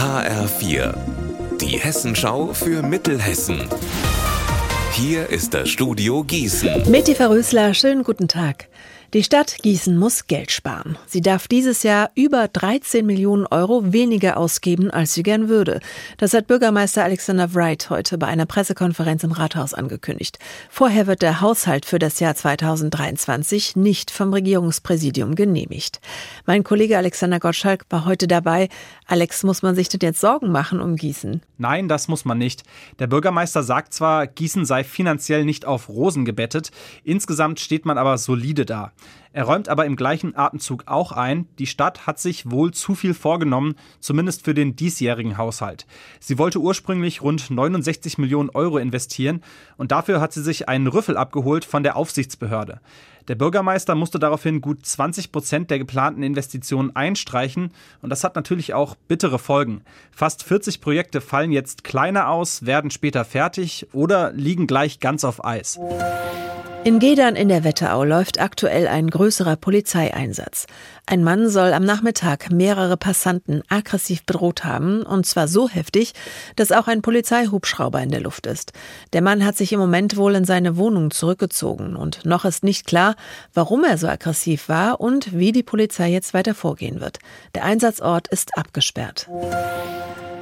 HR4, die Hessenschau für Mittelhessen. Hier ist das Studio Gießen. Meti Verrösler, schönen guten Tag. Die Stadt Gießen muss Geld sparen. Sie darf dieses Jahr über 13 Millionen Euro weniger ausgeben, als sie gern würde. Das hat Bürgermeister Alexander Wright heute bei einer Pressekonferenz im Rathaus angekündigt. Vorher wird der Haushalt für das Jahr 2023 nicht vom Regierungspräsidium genehmigt. Mein Kollege Alexander Gottschalk war heute dabei. Alex, muss man sich denn jetzt Sorgen machen um Gießen? Nein, das muss man nicht. Der Bürgermeister sagt zwar, Gießen sei finanziell nicht auf Rosen gebettet, insgesamt steht man aber solide da. Er räumt aber im gleichen Atemzug auch ein, die Stadt hat sich wohl zu viel vorgenommen, zumindest für den diesjährigen Haushalt. Sie wollte ursprünglich rund 69 Millionen Euro investieren und dafür hat sie sich einen Rüffel abgeholt von der Aufsichtsbehörde. Der Bürgermeister musste daraufhin gut 20 Prozent der geplanten Investitionen einstreichen und das hat natürlich auch bittere Folgen. Fast 40 Projekte fallen jetzt kleiner aus, werden später fertig oder liegen gleich ganz auf Eis. In Gedern in der Wetterau läuft aktuell ein größerer Polizeieinsatz. Ein Mann soll am Nachmittag mehrere Passanten aggressiv bedroht haben, und zwar so heftig, dass auch ein Polizeihubschrauber in der Luft ist. Der Mann hat sich im Moment wohl in seine Wohnung zurückgezogen und noch ist nicht klar, warum er so aggressiv war und wie die Polizei jetzt weiter vorgehen wird. Der Einsatzort ist abgesperrt.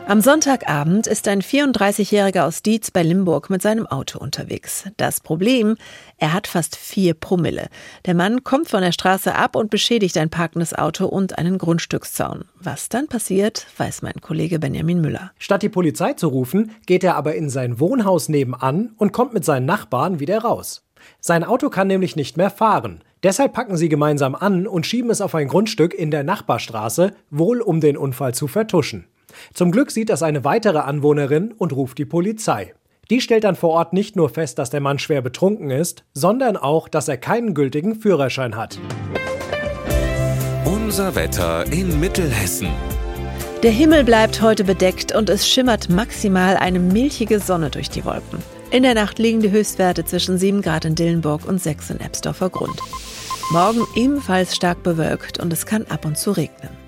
Am Sonntagabend ist ein 34-Jähriger aus Dietz bei Limburg mit seinem Auto unterwegs. Das Problem, er hat fast vier Promille. Der Mann kommt von der Straße ab und beschädigt ein parkendes Auto und einen Grundstückszaun. Was dann passiert, weiß mein Kollege Benjamin Müller. Statt die Polizei zu rufen, geht er aber in sein Wohnhaus nebenan und kommt mit seinen Nachbarn wieder raus. Sein Auto kann nämlich nicht mehr fahren. Deshalb packen sie gemeinsam an und schieben es auf ein Grundstück in der Nachbarstraße, wohl um den Unfall zu vertuschen. Zum Glück sieht das eine weitere Anwohnerin und ruft die Polizei. Die stellt dann vor Ort nicht nur fest, dass der Mann schwer betrunken ist, sondern auch, dass er keinen gültigen Führerschein hat. Unser Wetter in Mittelhessen. Der Himmel bleibt heute bedeckt und es schimmert maximal eine milchige Sonne durch die Wolken. In der Nacht liegen die Höchstwerte zwischen 7 Grad in Dillenburg und 6 in Ebsdorfer Grund. Morgen ebenfalls stark bewölkt und es kann ab und zu regnen.